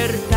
libertad.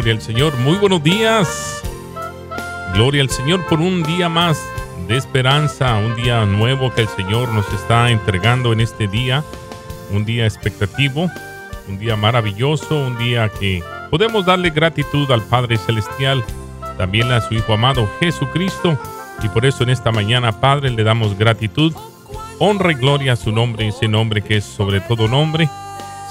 Gloria al Señor. Muy buenos días. Gloria al Señor por un día más de esperanza, un día nuevo que el Señor nos está entregando en este día. Un día expectativo, un día maravilloso, un día que podemos darle gratitud al Padre Celestial, también a su Hijo amado Jesucristo. Y por eso en esta mañana, Padre, le damos gratitud, honra y gloria a su nombre, ese nombre que es sobre todo nombre.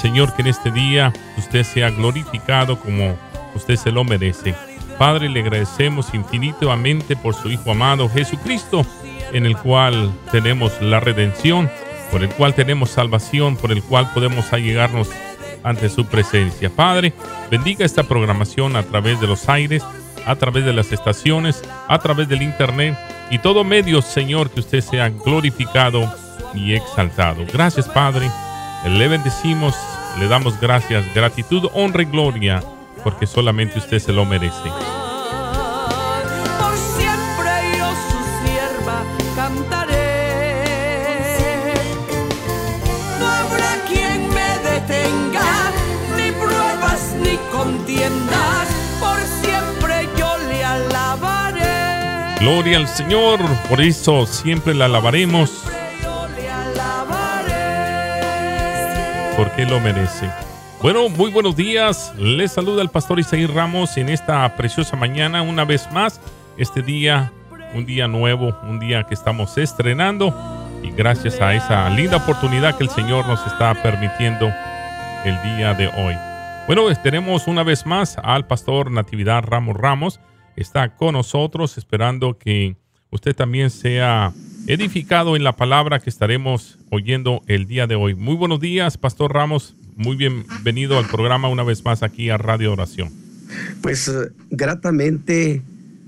Señor, que en este día usted sea glorificado como usted se lo merece. Padre, le agradecemos infinitamente por su Hijo amado Jesucristo, en el cual tenemos la redención, por el cual tenemos salvación, por el cual podemos allegarnos ante su presencia. Padre, bendiga esta programación a través de los aires, a través de las estaciones, a través del internet y todo medio, Señor, que usted sea glorificado y exaltado. Gracias, Padre. Le bendecimos, le damos gracias, gratitud, honra y gloria, porque solamente usted se lo merece. Por siempre yo su sierva cantaré. No habrá quien me detenga, ni pruebas ni contiendas. Por siempre yo le alabaré. Gloria al Señor, por eso siempre la alabaremos, porque lo merece. Bueno, muy buenos días. Les saluda el pastor Isaí Ramos en esta preciosa mañana, una vez más. Este día, un día nuevo, un día que estamos estrenando. Y gracias a esa linda oportunidad que el Señor nos está permitiendo el día de hoy. Bueno, tenemos una vez más al pastor Natividad Ramos Ramos. Está con nosotros esperando que usted también sea edificado en la palabra que estaremos oyendo el día de hoy. Muy buenos días, pastor Ramos. Muy bienvenido al programa una vez más aquí a Radio Oración. Pues eh, gratamente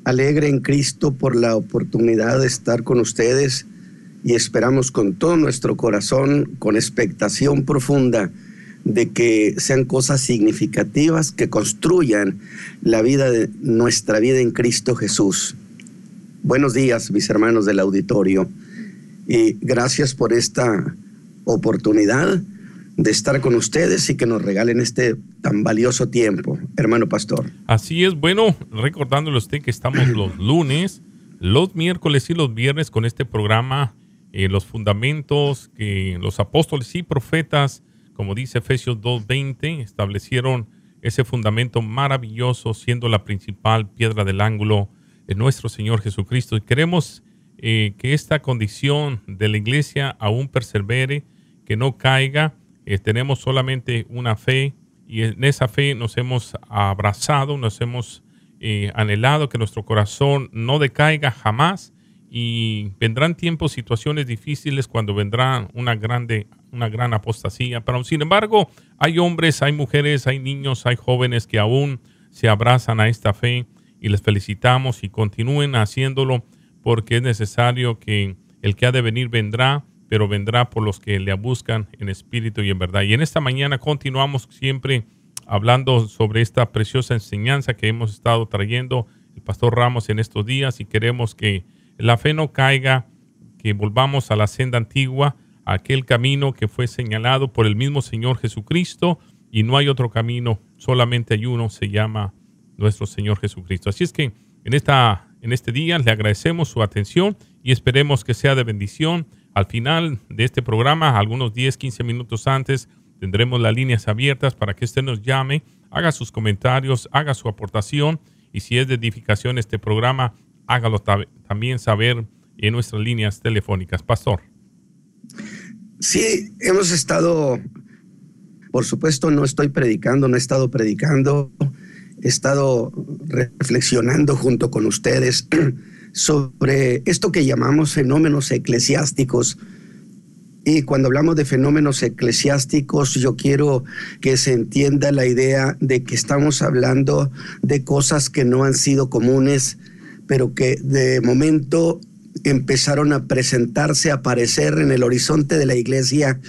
alegre en Cristo por la oportunidad de estar con ustedes y esperamos con todo nuestro corazón, con expectación profunda, de que sean cosas significativas que construyan la vida de nuestra vida en Cristo Jesús. Buenos días, mis hermanos del auditorio, y gracias por esta oportunidad de estar con ustedes y que nos regalen este tan valioso tiempo, hermano pastor. Así es, bueno, recordándole a usted que estamos los lunes, los miércoles y los viernes con este programa, eh, los fundamentos que los apóstoles y profetas, como dice Efesios 2.20, establecieron ese fundamento maravilloso, siendo la principal piedra del ángulo de nuestro Señor Jesucristo. Y queremos eh, que esta condición de la iglesia aún persevere, que no caiga. Eh, tenemos solamente una fe y en esa fe nos hemos abrazado, nos hemos eh, anhelado que nuestro corazón no decaiga jamás y vendrán tiempos, situaciones difíciles cuando vendrá una grande, una gran apostasía. Pero sin embargo, hay hombres, hay mujeres, hay niños, hay jóvenes que aún se abrazan a esta fe y les felicitamos y continúen haciéndolo porque es necesario que el que ha de venir vendrá, pero vendrá por los que le buscan en espíritu y en verdad. Y en esta mañana continuamos siempre hablando sobre esta preciosa enseñanza que hemos estado trayendo el pastor Ramos en estos días y queremos que la fe no caiga, que volvamos a la senda antigua, a aquel camino que fue señalado por el mismo Señor Jesucristo y no hay otro camino, solamente hay uno, se llama nuestro Señor Jesucristo. Así es que en, esta, en este día le agradecemos su atención y esperemos que sea de bendición. Al final de este programa, algunos 10, 15 minutos antes, tendremos las líneas abiertas para que usted nos llame, haga sus comentarios, haga su aportación y si es de edificación este programa, hágalo también saber en nuestras líneas telefónicas. Pastor. Sí, hemos estado, por supuesto, no estoy predicando, no he estado predicando he estado reflexionando junto con ustedes sobre esto que llamamos fenómenos eclesiásticos. Y cuando hablamos de fenómenos eclesiásticos, yo quiero que se entienda la idea de que estamos hablando de cosas que no han sido comunes, pero que de momento empezaron a presentarse, a aparecer en el horizonte de la iglesia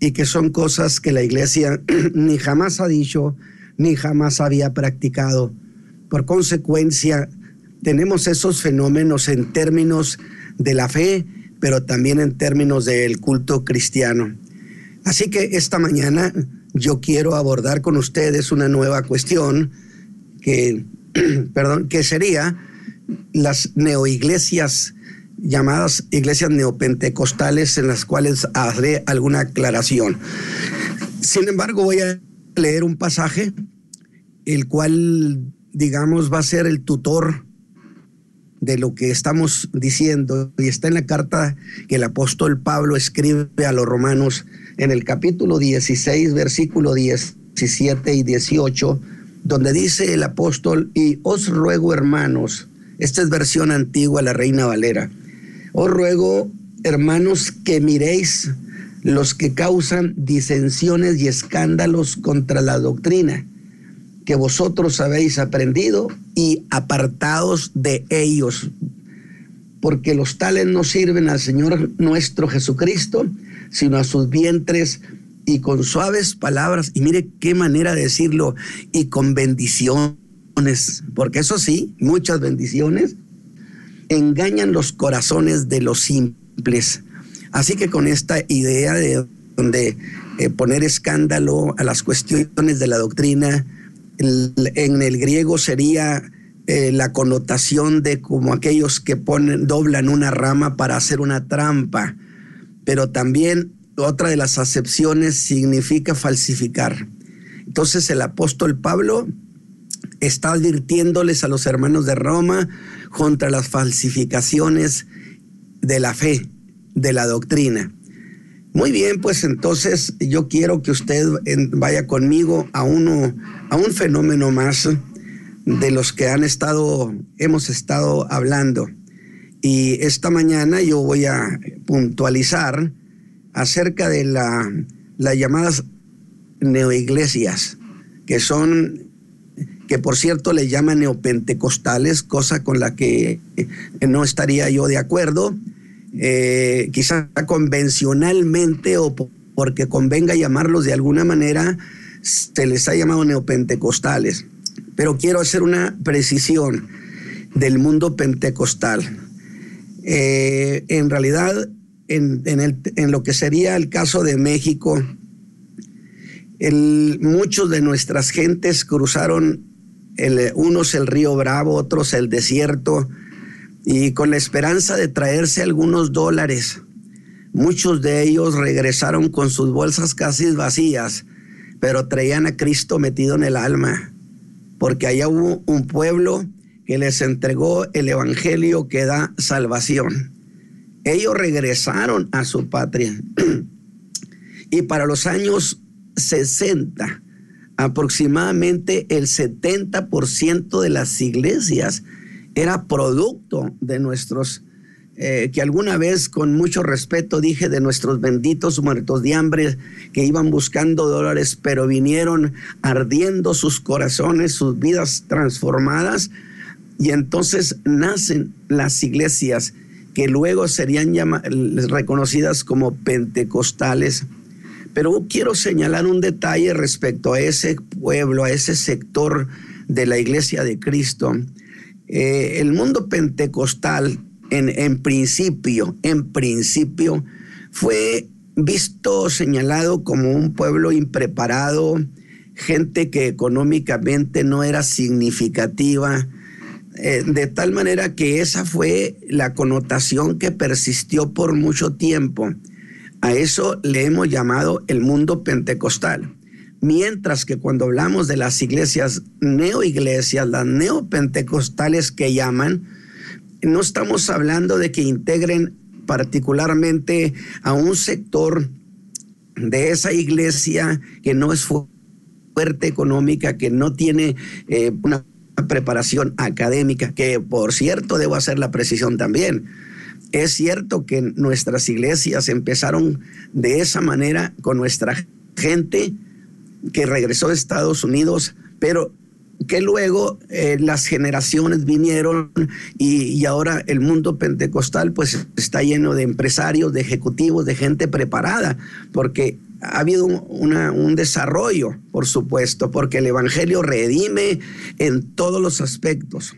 y que son cosas que la iglesia ni jamás ha dicho, ni jamás había practicado. Por consecuencia, tenemos esos fenómenos en términos de la fe, pero también en términos del culto cristiano. Así que esta mañana yo quiero abordar con ustedes una nueva cuestión que, perdón, que sería las neoiglesias llamadas iglesias neopentecostales en las cuales haré alguna aclaración. Sin embargo, voy a leer un pasaje, el cual, digamos, va a ser el tutor de lo que estamos diciendo. Y está en la carta que el apóstol Pablo escribe a los romanos en el capítulo 16, versículo 17 y 18, donde dice el apóstol, y os ruego hermanos, esta es versión antigua, la Reina Valera, os ruego hermanos que miréis los que causan disensiones y escándalos contra la doctrina que vosotros habéis aprendido y apartados de ellos, porque los tales no sirven al Señor nuestro Jesucristo, sino a sus vientres y con suaves palabras, y mire qué manera de decirlo, y con bendiciones, porque eso sí, muchas bendiciones, engañan los corazones de los simples. Así que con esta idea de eh, poner escándalo a las cuestiones de la doctrina, en el griego sería eh, la connotación de como aquellos que ponen, doblan una rama para hacer una trampa, pero también otra de las acepciones significa falsificar. Entonces el apóstol Pablo está advirtiéndoles a los hermanos de Roma contra las falsificaciones de la fe, de la doctrina. Muy bien, pues entonces yo quiero que usted vaya conmigo a uno, a un fenómeno más de los que han estado, hemos estado hablando. Y esta mañana yo voy a puntualizar acerca de la, las llamadas neoiglesias, que son, que por cierto le llaman neopentecostales, cosa con la que no estaría yo de acuerdo eh, quizá convencionalmente o porque convenga llamarlos de alguna manera, se les ha llamado neopentecostales. Pero quiero hacer una precisión del mundo pentecostal. Eh, en realidad, en, lo que sería el caso de México, muchos de nuestras gentes cruzaron unos el río Bravo, otros el desierto, y con la esperanza de traerse algunos dólares. Muchos de ellos regresaron con sus bolsas casi vacías, pero traían a Cristo metido en el alma, porque allá hubo un pueblo que les entregó el Evangelio que da salvación. Ellos regresaron a su patria. y para los años 60, aproximadamente el 70% de las iglesias era producto de nuestros, eh, que alguna vez con mucho respeto dije de nuestros benditos muertos de hambre que iban buscando dólares, pero vinieron ardiendo sus corazones, sus vidas transformadas, y entonces nacen las iglesias que luego serían reconocidas como pentecostales. Pero quiero señalar un detalle respecto a ese pueblo, a ese sector de la iglesia de Cristo eh, el mundo pentecostal, en, principio, en principio, fue visto, señalado como un pueblo impreparado, gente que económicamente no era significativa, eh, de tal manera que esa fue la connotación que persistió por mucho tiempo. A eso le hemos llamado el mundo pentecostal. Mientras que cuando hablamos de las iglesias neoiglesias, las neopentecostales que llaman, no estamos hablando de que integren particularmente a un sector de esa iglesia que no es fuerte económica, que no tiene eh, una preparación académica, que por cierto debo hacer la precisión también. Es cierto que nuestras iglesias empezaron de esa manera con nuestra gente que regresó de Estados Unidos, pero que luego eh, las generaciones vinieron y, ahora el mundo pentecostal pues está lleno de empresarios, de ejecutivos, de gente preparada, porque ha habido un, desarrollo, por supuesto, porque el Evangelio redime en todos los aspectos.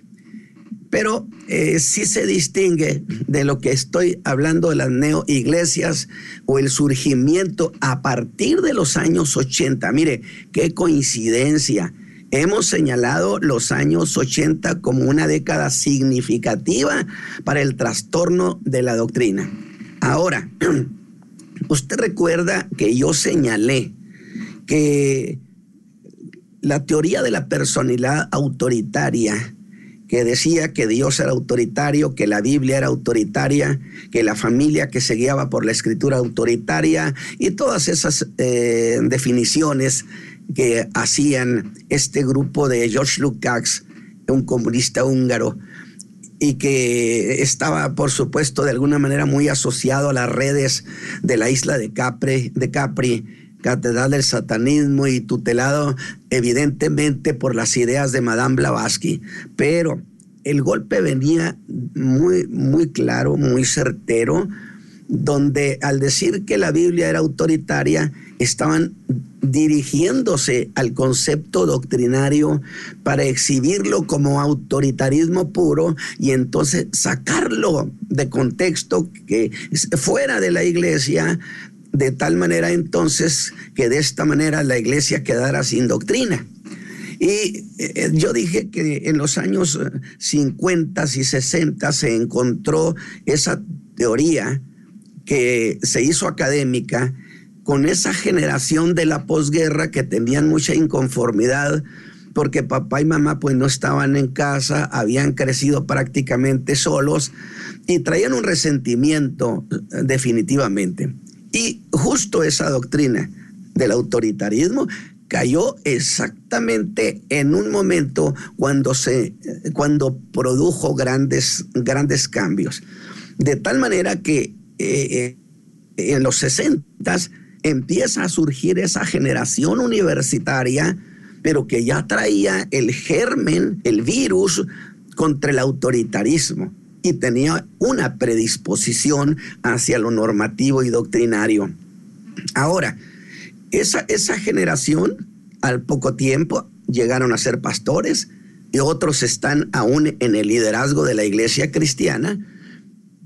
Pero eh, sí se distingue de lo que estoy hablando de las neoiglesias o el surgimiento a partir de los años 80. Mire, qué coincidencia Hemos señalado los años 80 como una década significativa para el trastorno de la doctrina. Ahora, usted recuerda que yo señalé que la teoría de la personalidad autoritaria, que decía que Dios era autoritario, que la Biblia era autoritaria, que la familia que se guiaba por la escritura autoritaria y todas esas eh, definiciones que hacían este grupo de George Lukács, un comunista húngaro, y que estaba, por supuesto, de alguna manera muy asociado a las redes de la isla de Capri, de Capri catedral del satanismo y tutelado evidentemente por las ideas de Madame Blavatsky. Pero el golpe venía muy, muy claro, muy certero, donde al decir que la Biblia era autoritaria, estaban dirigiéndose al concepto doctrinario para exhibirlo como autoritarismo puro y entonces sacarlo de contexto que fuera de la iglesia, de tal manera entonces que de esta manera la iglesia quedara sin doctrina. Y eh, yo dije que en los años 50 y 60 se encontró esa teoría que se hizo académica con esa generación de la posguerra que tenían mucha inconformidad porque papá y mamá pues no estaban en casa, habían crecido prácticamente solos y traían un resentimiento eh, definitivamente. Y justo esa doctrina del autoritarismo cayó exactamente en un momento cuando se eh, cuando produjo grandes grandes cambios de tal manera que eh, en los 60 empieza a surgir esa generación universitaria, pero que ya traía el germen, el virus contra el autoritarismo y tenía una predisposición hacia lo normativo y doctrinario. Ahora, esa, esa generación, al poco tiempo, llegaron a ser pastores y otros están aún en el liderazgo de la iglesia cristiana,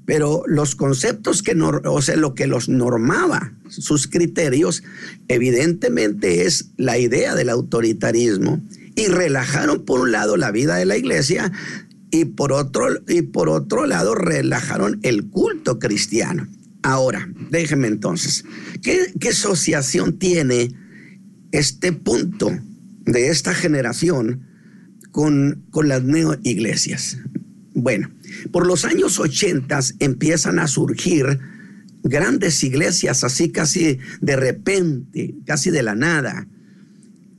pero los conceptos que, o sea, lo que los normaba, sus criterios, evidentemente es la idea del autoritarismo. Y relajaron por un lado la vida de la iglesia y por otro, y por otro lado relajaron el culto cristiano. Ahora, déjeme entonces, ¿qué, asociación tiene este punto de esta generación con, con las neoiglesias? Bueno, por los años 80 empiezan a surgir grandes iglesias, así casi de repente, casi de la nada.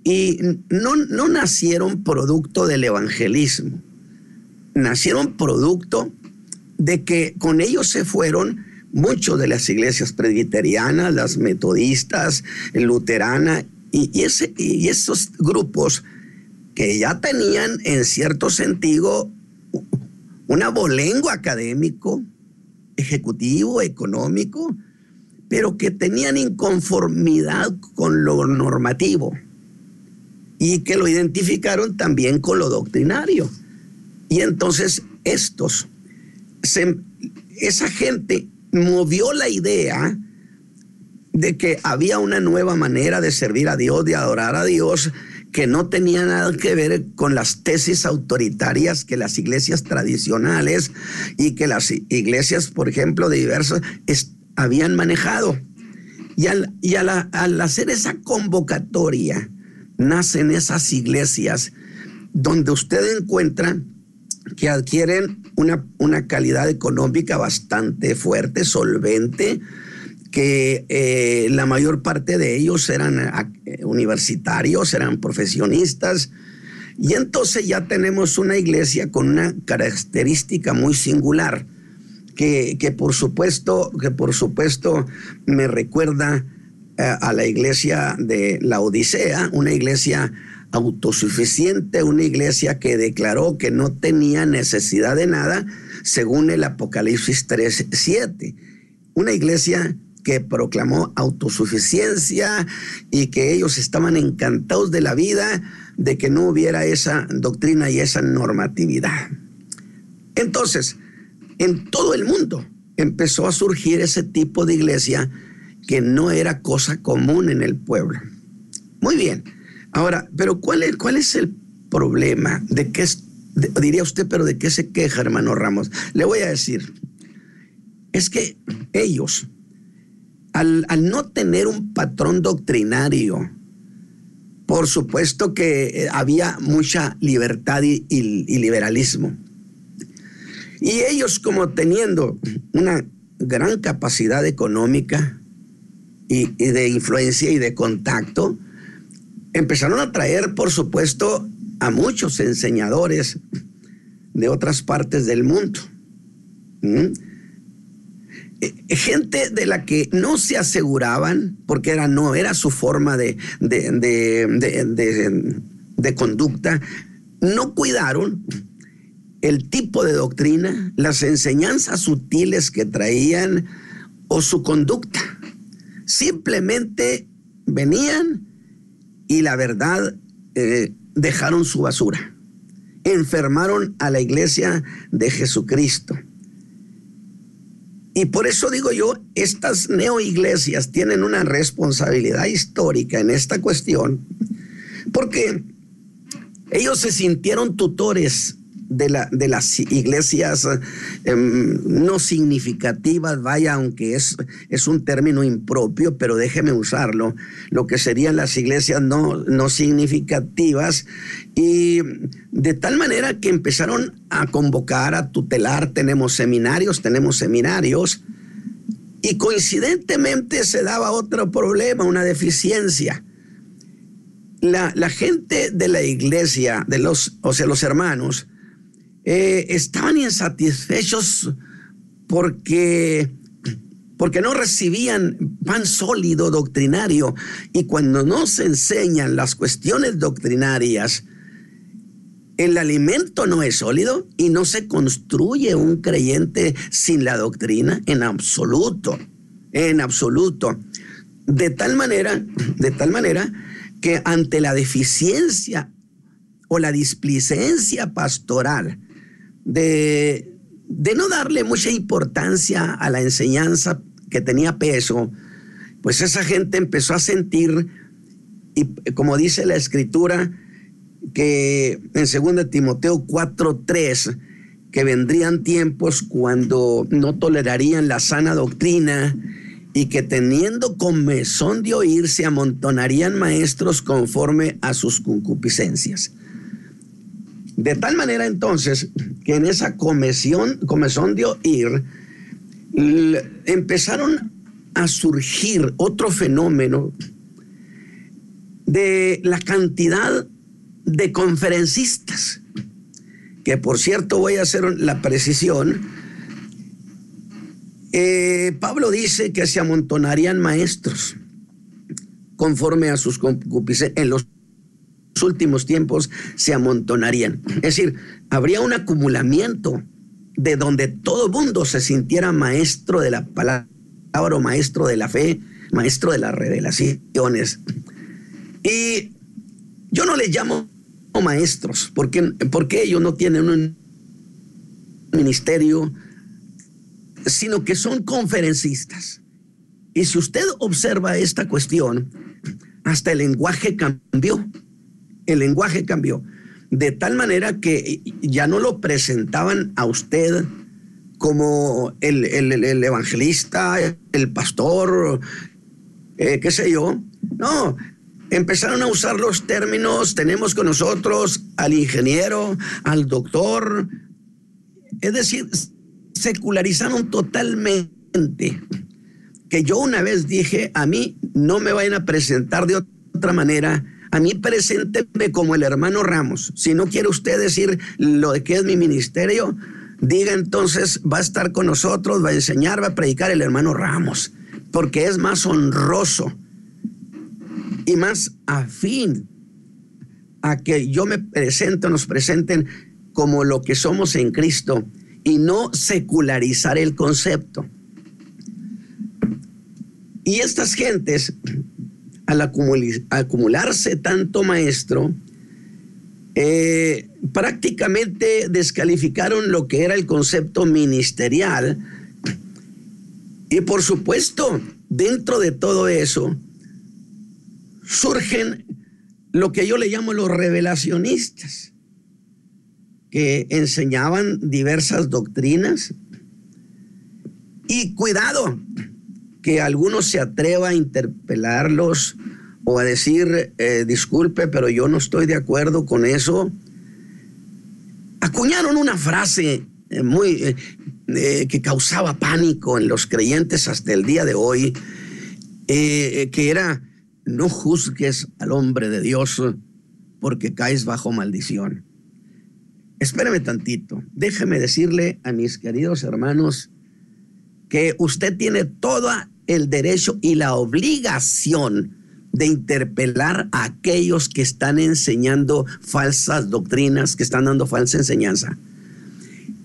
Y no, no nacieron producto del evangelismo, nacieron producto de que con ellos se fueron muchos de las iglesias presbiterianas, las metodistas, luteranas, y, y esos grupos que ya tenían en cierto sentido un abolengo académico, ejecutivo, económico, pero que tenían inconformidad con lo normativo y que lo identificaron también con lo doctrinario. Y entonces estos, esa gente movió la idea de que había una nueva manera de servir a Dios, de adorar a Dios, que no tenía nada que ver con las tesis autoritarias que las iglesias tradicionales y que las iglesias, por ejemplo, de diversos, habían manejado. Y, al, hacer esa convocatoria, nacen esas iglesias donde usted encuentra que adquieren una, una calidad económica bastante fuerte, solvente, que eh, la mayor parte de ellos eran eh, universitarios, eran profesionistas, y entonces ya tenemos una iglesia con una característica muy singular, que, por supuesto, que por supuesto me recuerda eh, a la iglesia de la Odisea, una iglesia autosuficiente, una iglesia que declaró que no tenía necesidad de nada, según el Apocalipsis 3, 7. Una iglesia que proclamó autosuficiencia y que ellos estaban encantados de la vida, de que no hubiera esa doctrina y esa normatividad. Entonces, en todo el mundo empezó a surgir ese tipo de iglesia que no era cosa común en el pueblo. Muy bien. Ahora, pero ¿cuál es, cuál es el problema? ¿De qué diría usted, pero de qué se queja, hermano Ramos? Le voy a decir, es que ellos al, no tener un patrón doctrinario, por supuesto que eh, había mucha libertad y, liberalismo. Y ellos como teniendo una gran capacidad económica y, de influencia y de contacto, empezaron a traer, por supuesto, a muchos enseñadores de otras partes del mundo. Eh, gente de la que no se aseguraban, porque era, no era su forma de, de, conducta, no cuidaron el tipo de doctrina, las enseñanzas sutiles que traían o su conducta. Simplemente venían y la verdad eh, dejaron su basura. Enfermaron a la iglesia de Jesucristo. Y por eso digo yo, estas neoiglesias tienen una responsabilidad histórica en esta cuestión, porque ellos se sintieron tutores de, la, de las iglesias em, no significativas, vaya, aunque es, es un término impropio, pero déjeme usarlo, lo que serían las iglesias no, no significativas, y de tal manera que empezaron a convocar, a tutelar, tenemos seminarios, tenemos seminarios, y coincidentemente se daba otro problema, una deficiencia. La, la, gente de la iglesia, de los, o sea, los hermanos, eh, estaban insatisfechos porque, porque no recibían pan sólido doctrinario y cuando no se enseñan las cuestiones doctrinarias, el alimento no es sólido y no se construye un creyente sin la doctrina en absoluto, en absoluto. De tal manera, de tal manera que ante la deficiencia o la displicencia pastoral de, no darle mucha importancia a la enseñanza que tenía peso, pues esa gente empezó a sentir, y como dice la escritura, que en 2 Timoteo 4:3, que vendrían tiempos cuando no tolerarían la sana doctrina y que teniendo comezón de oír se amontonarían maestros conforme a sus concupiscencias. De tal manera entonces que en esa comezón, comezón de oír empezaron a surgir otro fenómeno de la cantidad de conferencistas, que por cierto voy a hacer la precisión, eh, Pablo dice que se amontonarían maestros conforme a sus concupiscencias en los últimos tiempos se amontonarían. Es decir, habría un acumulamiento de donde todo mundo se sintiera maestro de la palabra o maestro de la fe, maestro de las revelaciones. Y yo no les llamo maestros, porque, porque ellos no tienen un ministerio, sino que son conferencistas. Y si usted observa esta cuestión, hasta el lenguaje cambió el lenguaje cambió. De tal manera que ya no lo presentaban a usted como el, evangelista, el pastor, eh, qué sé yo. No, empezaron a usar los términos, tenemos con nosotros al ingeniero, al doctor, es decir, secularizaron totalmente que yo una vez dije, a mí no me vayan a presentar de otra manera. A mí presénteme como el hermano Ramos. Si no quiere usted decir lo de que es mi ministerio, diga entonces, va a estar con nosotros, va a enseñar, va a predicar el hermano Ramos, porque es más honroso y más afín a que yo me presente, nos presenten como lo que somos en Cristo y no secularizar el concepto. Y estas gentes, al acumularse tanto maestro, eh, prácticamente descalificaron lo que era el concepto ministerial. Y por supuesto, dentro de todo eso, surgen lo que yo le llamo los revelacionistas, que enseñaban diversas doctrinas. Y cuidado, que algunos se atreva a interpelarlos o a decir, eh, disculpe, pero yo no estoy de acuerdo con eso. Acuñaron una frase eh, muy eh, que causaba pánico en los creyentes hasta el día de hoy, que era no juzgues al hombre de Dios porque caes bajo maldición. Espérame tantito, déjeme decirle a mis queridos hermanos que usted tiene todo el derecho y la obligación de interpelar a aquellos que están enseñando falsas doctrinas, que están dando falsa enseñanza.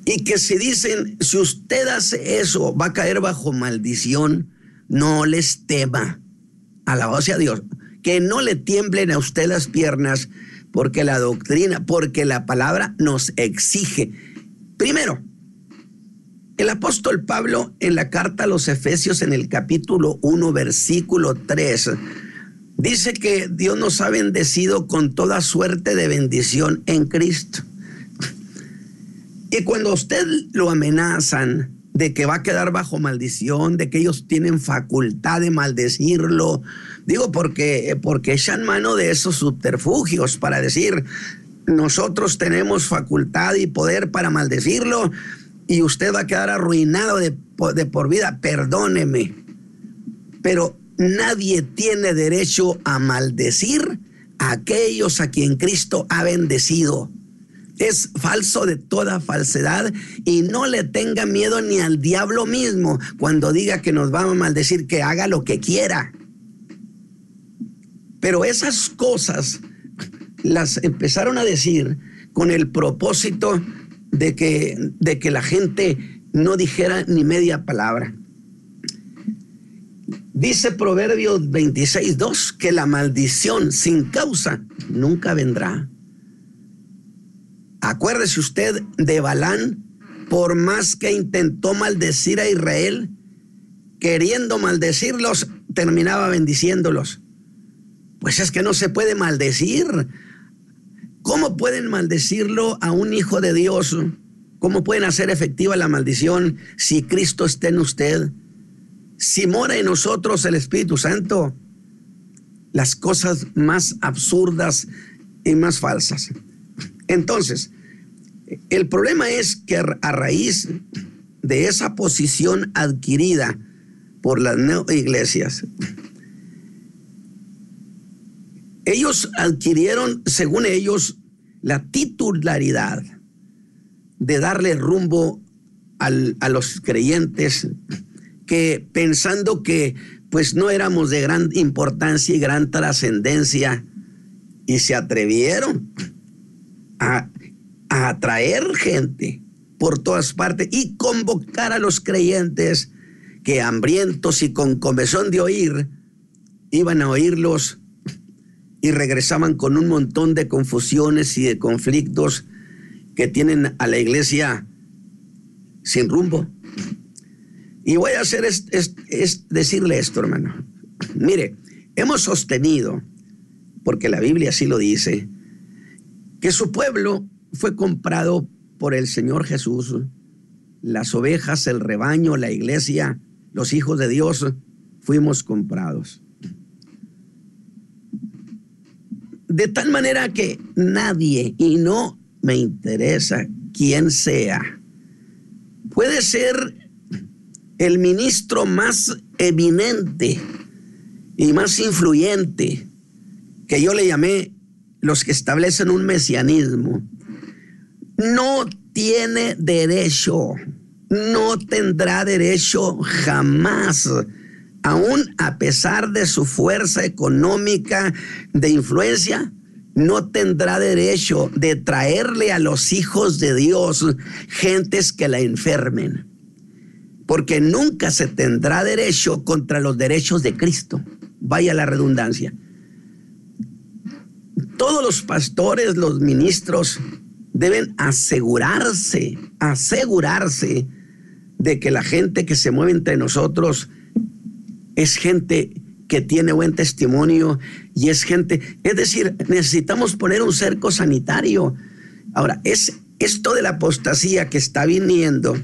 Y que si dicen, si usted hace eso, va a caer bajo maldición, no les tema Alabado sea Dios. Que no le tiemblen a usted las piernas porque la doctrina, porque la palabra nos exige. Primero, el apóstol Pablo en la carta a los Efesios en el capítulo 1, versículo 3, dice que Dios nos ha bendecido con toda suerte de bendición en Cristo. Y cuando usted lo amenazan, de que va a quedar bajo maldición, de que ellos tienen facultad de maldecirlo. Digo porque, porque echan mano de esos subterfugios para decir, nosotros tenemos facultad y poder para maldecirlo y usted va a quedar arruinado de, por vida, perdóneme. Pero nadie tiene derecho a maldecir a aquellos a quien Cristo ha bendecido es falso de toda falsedad y no le tenga miedo ni al diablo mismo cuando diga que nos va a maldecir, que haga lo que quiera. Pero esas cosas las empezaron a decir con el propósito de que, de que la gente no dijera ni media palabra. Dice Proverbios 26.2 que la maldición sin causa nunca vendrá. Acuérdese usted de Balán, por más que intentó maldecir a Israel, queriendo maldecirlos, terminaba bendiciéndolos. Pues es que no se puede maldecir. ¿Cómo pueden maldecirlo a un hijo de Dios? ¿Cómo pueden hacer efectiva la maldición si Cristo está en usted? Si mora en nosotros el Espíritu Santo. Las cosas más absurdas y más falsas. Entonces, el problema es que a raíz de esa posición adquirida por las iglesias, ellos adquirieron, según ellos, la titularidad de darle rumbo a los creyentes que pensando que pues no éramos de gran importancia y gran trascendencia y se atrevieron a, atraer gente por todas partes y convocar a los creyentes que hambrientos y con comezón de oír iban a oírlos y regresaban con un montón de confusiones y de conflictos que tienen a la iglesia sin rumbo. Y voy a hacer decirle esto, hermano. Mire, hemos sostenido, porque la Biblia así lo dice, que su pueblo fue comprado por el Señor Jesús. Las ovejas, el rebaño, la iglesia, los hijos de Dios, fuimos comprados. De tal manera que nadie, y no me interesa quién sea, puede ser el ministro más eminente y más influyente, que yo le llamé los que establecen un mesianismo, no tiene derecho, no tendrá derecho jamás, aún a pesar de su fuerza económica, de influencia, no tendrá derecho de traerle a los hijos de Dios gentes que la enfermen, porque nunca se tendrá derecho contra los derechos de Cristo. Vaya la redundancia. Todos los pastores, los ministros, deben asegurarse, asegurarse de que la gente que se mueve entre nosotros es gente que tiene buen testimonio y es gente, es decir, necesitamos poner un cerco sanitario. Ahora, es esto de la apostasía que está viniendo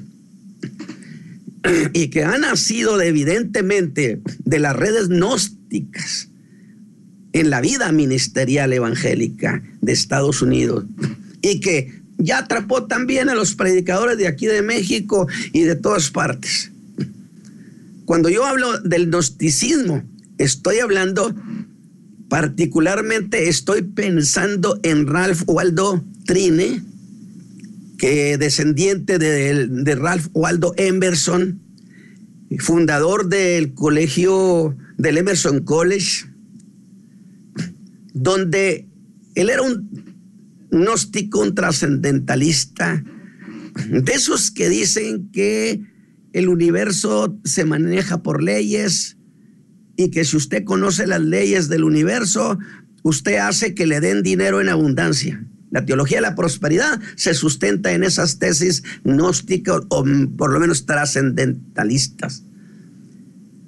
y que ha nacido evidentemente de las redes gnósticas en la vida ministerial evangélica de Estados Unidos y que ya atrapó también a los predicadores de aquí de México y de todas partes. Cuando yo hablo del gnosticismo, estoy hablando particularmente, estoy pensando en Ralph Waldo Trine, que descendiente de, de Ralph Waldo Emerson, fundador del colegio del Emerson College, donde él era un gnóstico, un trascendentalista, de esos que dicen que el universo se maneja por leyes y que si usted conoce las leyes del universo, usted hace que le den dinero en abundancia. La teología de la prosperidad se sustenta en esas tesis gnósticas o por lo menos trascendentalistas.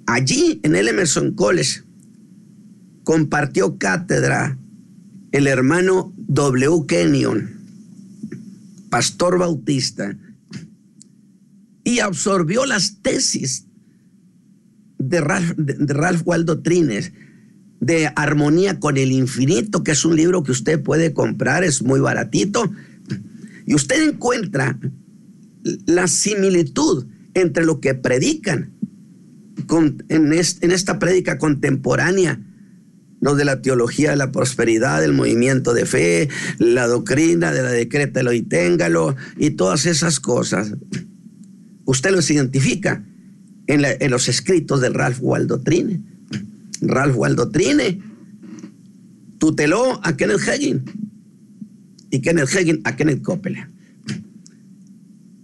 Allí en el Emerson College compartió cátedra el hermano W. Kenyon, pastor bautista, y absorbió las tesis de Ralph, Waldo Trines de Armonía con el Infinito, que es un libro que usted puede comprar, es muy baratito, y usted encuentra la similitud entre lo que predican en, esta prédica contemporánea de la teología de la prosperidad, el movimiento de fe, la doctrina de la decrétalo y téngalo y todas esas cosas. Usted los identifica en, los escritos de Ralph Waldo Trine. Ralph Waldo Trine tuteló a Kenneth Hagin y Kenneth Hagin a Kenneth Copeland.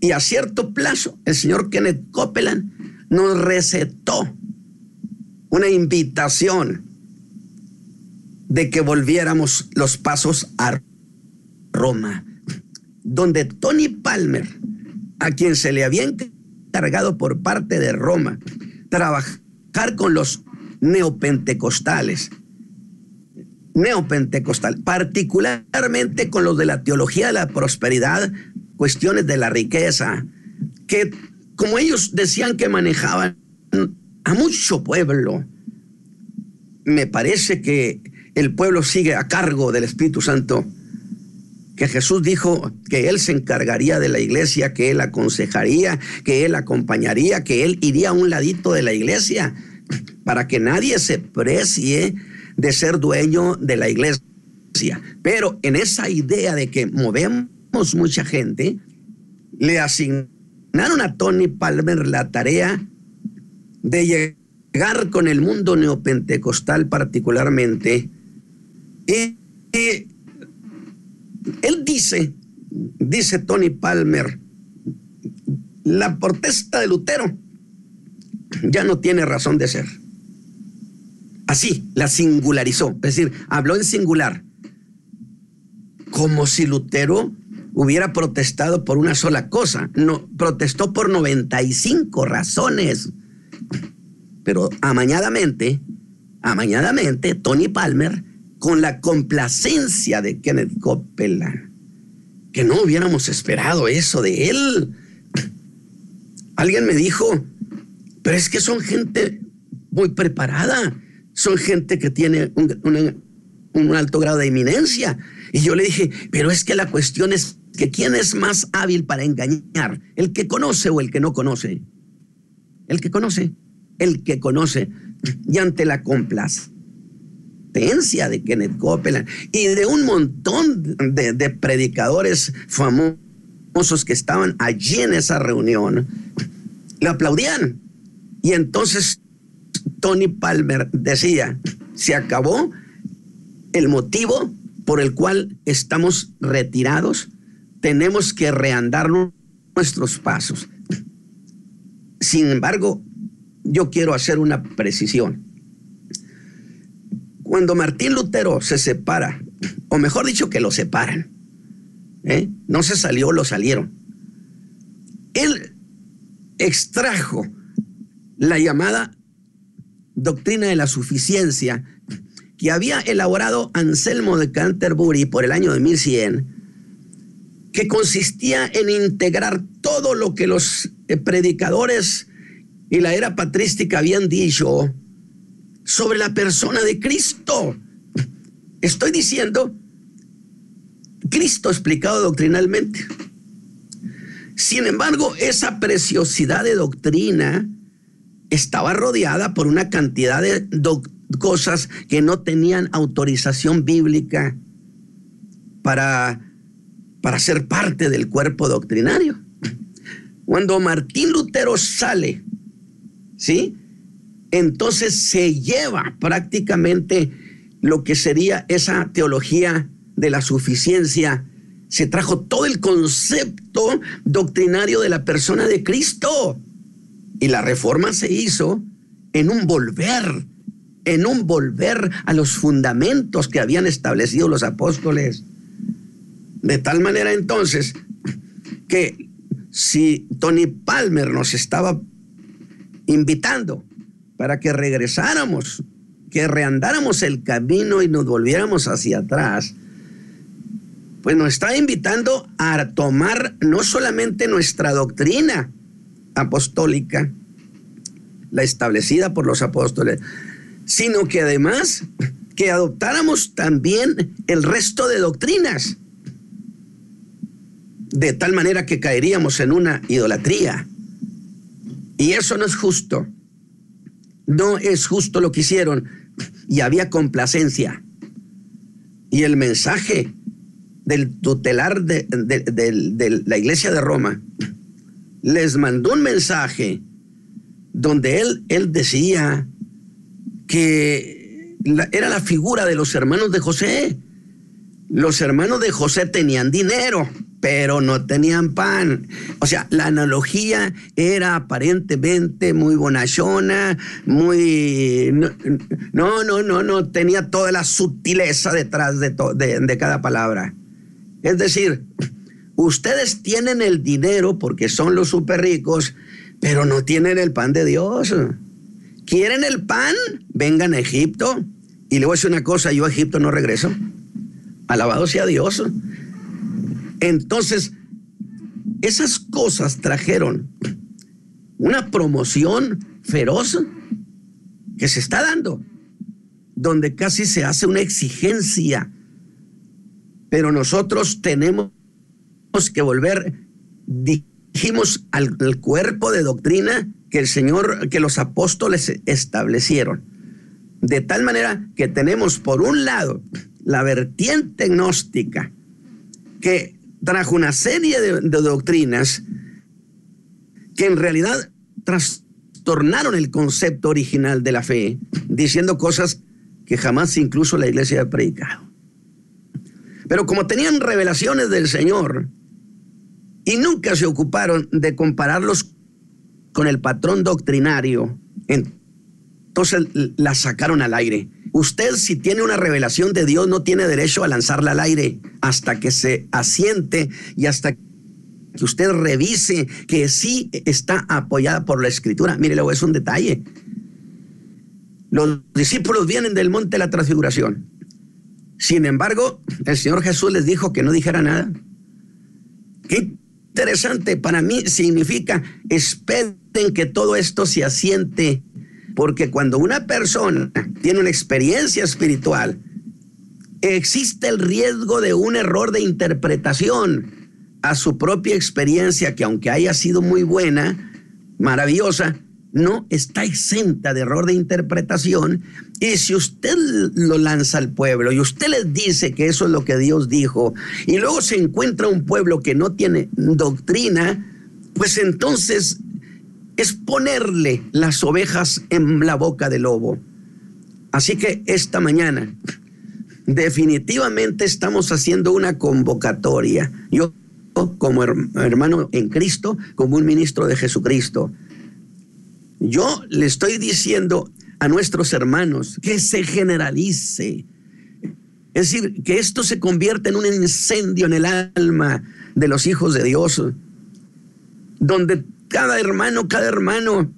Y a cierto plazo, el señor Kenneth Copeland nos recetó una invitación de que volviéramos los pasos a Roma, donde Tony Palmer, a quien se le había encargado por parte de Roma trabajar con los neopentecostales, neopentecostal, particularmente con los de la teología de la prosperidad, cuestiones de la riqueza, que como ellos decían que manejaban a mucho pueblo, me parece que el pueblo sigue a cargo del Espíritu Santo, que Jesús dijo que Él se encargaría de la iglesia, que Él aconsejaría, que Él acompañaría, que Él iría a un ladito de la iglesia, para que nadie se precie de ser dueño de la iglesia. Pero en esa idea de que movemos mucha gente, le asignaron a Tony Palmer la tarea de llegar con el mundo neopentecostal particularmente y, él dice, dice Tony Palmer, la protesta de Lutero ya no tiene razón de ser. Así, la singularizó, es decir, habló en singular, como si Lutero hubiera protestado por una sola cosa, no, protestó por 95 razones. Pero amañadamente, amañadamente, Tony Palmer con la complacencia de Kenneth Copeland, que no hubiéramos esperado eso de él. Alguien me dijo, pero es que son gente muy preparada, son gente que tiene un, alto grado de eminencia. Y yo le dije, pero es que la cuestión es que quién es más hábil para engañar, el que conoce o el que no conoce. El que conoce. el que conoce, y ante la complacencia de Kenneth Copeland y de un montón de, de predicadores famosos que estaban allí en esa reunión, le aplaudían. Y entonces Tony Palmer decía, se acabó el motivo por el cual estamos retirados, tenemos que reandar nuestros pasos. Sin embargo, yo quiero hacer una precisión. Cuando Martín Lutero se separa, o mejor dicho que lo separan, ¿eh? no se salió, lo salieron. Él extrajo la llamada doctrina de la suficiencia que había elaborado Anselmo de Canterbury por el año de 1100, que consistía en integrar todo lo que los eh, predicadores y la era patrística habían dicho sobre la persona de Cristo. Estoy diciendo Cristo explicado doctrinalmente. Sin embargo, esa preciosidad de doctrina estaba rodeada por una cantidad de cosas que no tenían autorización bíblica para, para ser parte del cuerpo doctrinario. Cuando Martín Lutero sale, ¿sí? Entonces se lleva prácticamente lo que sería esa teología de la suficiencia. Se trajo todo el concepto doctrinario de la persona de Cristo. Y la reforma se hizo en un volver, en un volver a los fundamentos que habían establecido los apóstoles. De tal manera entonces que si Tony Palmer nos estaba invitando para que regresáramos, que reandáramos el camino y nos volviéramos hacia atrás, pues nos está invitando a tomar no solamente nuestra doctrina apostólica, la establecida por los apóstoles, sino que además que adoptáramos también el resto de doctrinas, de tal manera que caeríamos en una idolatría. Y eso no es justo. No es justo lo que hicieron. Y había complacencia. Y el mensaje del tutelar de, la iglesia de Roma les mandó un mensaje donde él, él decía que era la figura de los hermanos de José. Los hermanos de José tenían dinero, pero no tenían pan. O sea, la analogía era aparentemente muy bonachona, muy... No, no, no, no, tenía toda la sutileza detrás de, de, cada palabra. Es decir, ustedes tienen el dinero porque son los súper ricos, pero no tienen el pan de Dios. ¿Quieren el pan? Vengan a Egipto. Y le voy a decir una cosa, yo a Egipto no regreso. Alabado sea Dios. Entonces, esas cosas trajeron una promoción feroz que se está dando, donde casi se hace una exigencia, pero nosotros tenemos que volver, dijimos, al, cuerpo de doctrina que el Señor, que los apóstoles establecieron. De tal manera que tenemos por un lado la vertiente gnóstica, que trajo una serie de, doctrinas que en realidad trastornaron el concepto original de la fe, diciendo cosas que jamás incluso la iglesia ha predicado. Pero como tenían revelaciones del Señor y nunca se ocuparon de compararlos con el patrón doctrinario, entonces la sacaron al aire. Usted si tiene una revelación de Dios no tiene derecho a lanzarla al aire hasta que se asiente y hasta que usted revise que sí está apoyada por la escritura. Mire, luego es un detalle. Los discípulos vienen del monte de la transfiguración. Sin embargo, el Señor Jesús les dijo que no dijera nada. Qué interesante para mí significa esperen que todo esto se asiente porque cuando una persona tiene una experiencia espiritual, existe el riesgo de un error de interpretación a su propia experiencia, que aunque haya sido muy buena, maravillosa, no está exenta de error de interpretación. Y si usted lo lanza al pueblo y usted les dice que eso es lo que Dios dijo, y luego se encuentra un pueblo que no tiene doctrina, pues entonces es ponerle las ovejas en la boca del lobo. Así que esta mañana definitivamente estamos haciendo una convocatoria. Yo como hermano en Cristo, como un ministro de Jesucristo, yo le estoy diciendo a nuestros hermanos que se generalice. Es decir, que esto se convierta en un incendio en el alma de los hijos de Dios, donde cada hermano, cada hermano,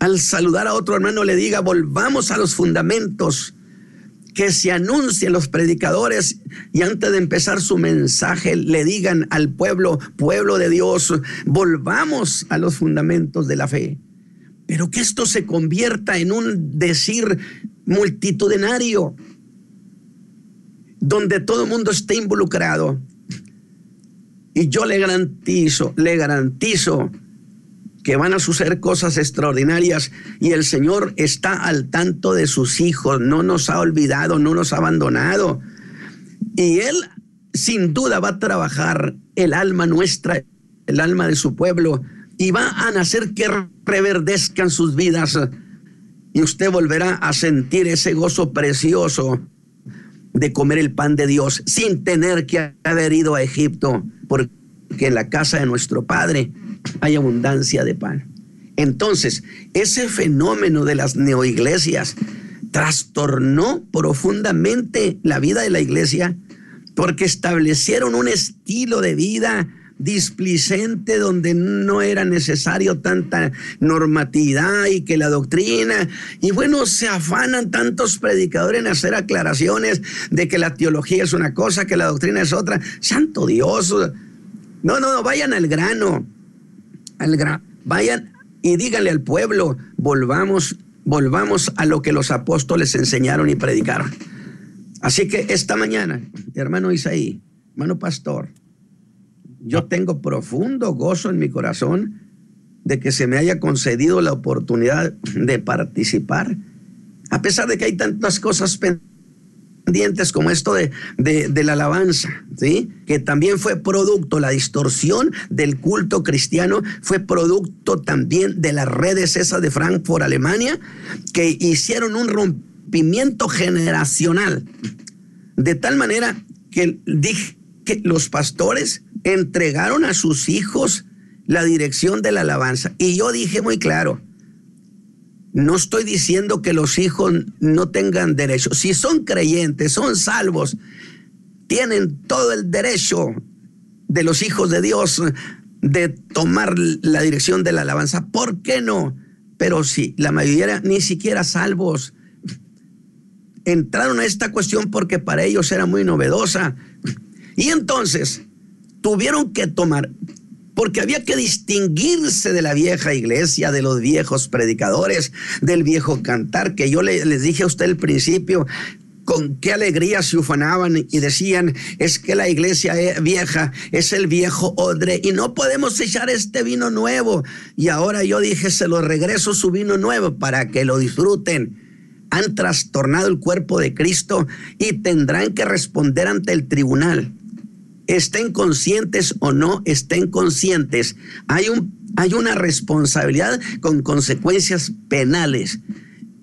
al saludar a otro hermano le diga, volvamos a los fundamentos, que se anuncien los predicadores y antes de empezar su mensaje le digan al pueblo, pueblo de Dios, volvamos a los fundamentos de la fe. Pero que esto se convierta en un decir multitudinario, donde todo el mundo esté involucrado. Y yo le garantizo, le garantizo que van a suceder cosas extraordinarias y el Señor está al tanto de sus hijos, no nos ha olvidado, no nos ha abandonado. Y Él sin duda va a trabajar el alma nuestra, el alma de su pueblo, y va a nacer que reverdezcan sus vidas y usted volverá a sentir ese gozo precioso de comer el pan de Dios sin tener que haber ido a Egipto, porque en la casa de nuestro Padre hay abundancia de pan. Entonces, ese fenómeno de las neoiglesias trastornó profundamente la vida de la iglesia porque establecieron un estilo de vida displicente donde no era necesario tanta normatividad y que la doctrina. Y bueno se afanan tantos predicadores en hacer aclaraciones de que la teología es una cosa que la doctrina es otra. Santo Dios. No no no vayan al grano vayan y díganle al pueblo volvamos volvamos a lo que los apóstoles enseñaron y predicaron. Así que esta mañana hermano Isaí hermano pastor yo tengo profundo gozo en mi corazón de que se me haya concedido la oportunidad de participar, a pesar de que hay tantas cosas pendientes como esto de, de, la alabanza, ¿sí? que también fue producto, la distorsión del culto cristiano fue producto también de las redes esas de Frankfurt, Alemania, que hicieron un rompimiento generacional, de tal manera que dije que los pastores entregaron a sus hijos la dirección de la alabanza. Y yo dije muy claro, no estoy diciendo que los hijos no tengan derecho. Si son creyentes, son salvos, tienen todo el derecho de los hijos de Dios de tomar la dirección de la alabanza. ¿Por qué no? Pero sí, la mayoría ni siquiera salvos entraron a esta cuestión porque para ellos era muy novedosa. Y entonces, tuvieron que tomar, porque había que distinguirse de la vieja iglesia, de los viejos predicadores, del viejo cantar, que yo les dije a usted al principio, con qué alegría se ufanaban y decían, es que la iglesia e-, vieja es el viejo odre y no podemos echar este vino nuevo. Y ahora yo dije, se lo regreso su vino nuevo para que lo disfruten. Han trastornado el cuerpo de Cristo y tendrán que responder ante el tribunal estén conscientes o no estén conscientes, hay, un, hay una responsabilidad con consecuencias penales.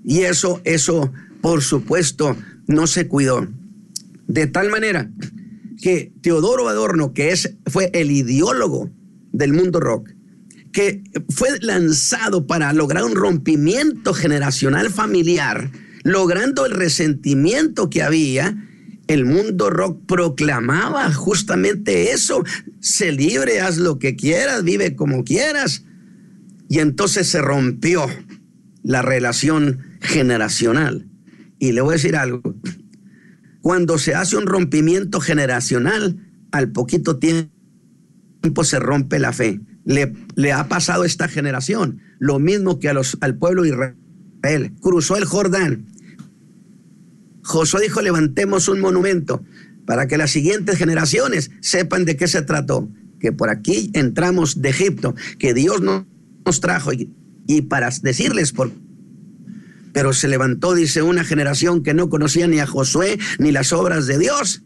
Y eso, eso, por supuesto, no se cuidó. De tal manera que Teodoro Adorno, que es, fue el ideólogo del mundo rock, que fue lanzado para lograr un rompimiento generacional familiar, logrando el resentimiento que había, el mundo rock proclamaba justamente eso. Sé libre, haz lo que quieras, vive como quieras. Y entonces se rompió la relación generacional. Y le voy a decir algo. Cuando se hace un rompimiento generacional, al poquito tiempo se rompe la fe. Le, le ha pasado a esta generación lo mismo que a los, al pueblo de Israel. Cruzó el Jordán Josué dijo, levantemos un monumento para que las siguientes generaciones sepan de qué se trató, que por aquí entramos de Egipto, que Dios nos trajo y y para decirles por pero se levantó, dice, una generación que no conocía ni a Josué ni las obras de Dios.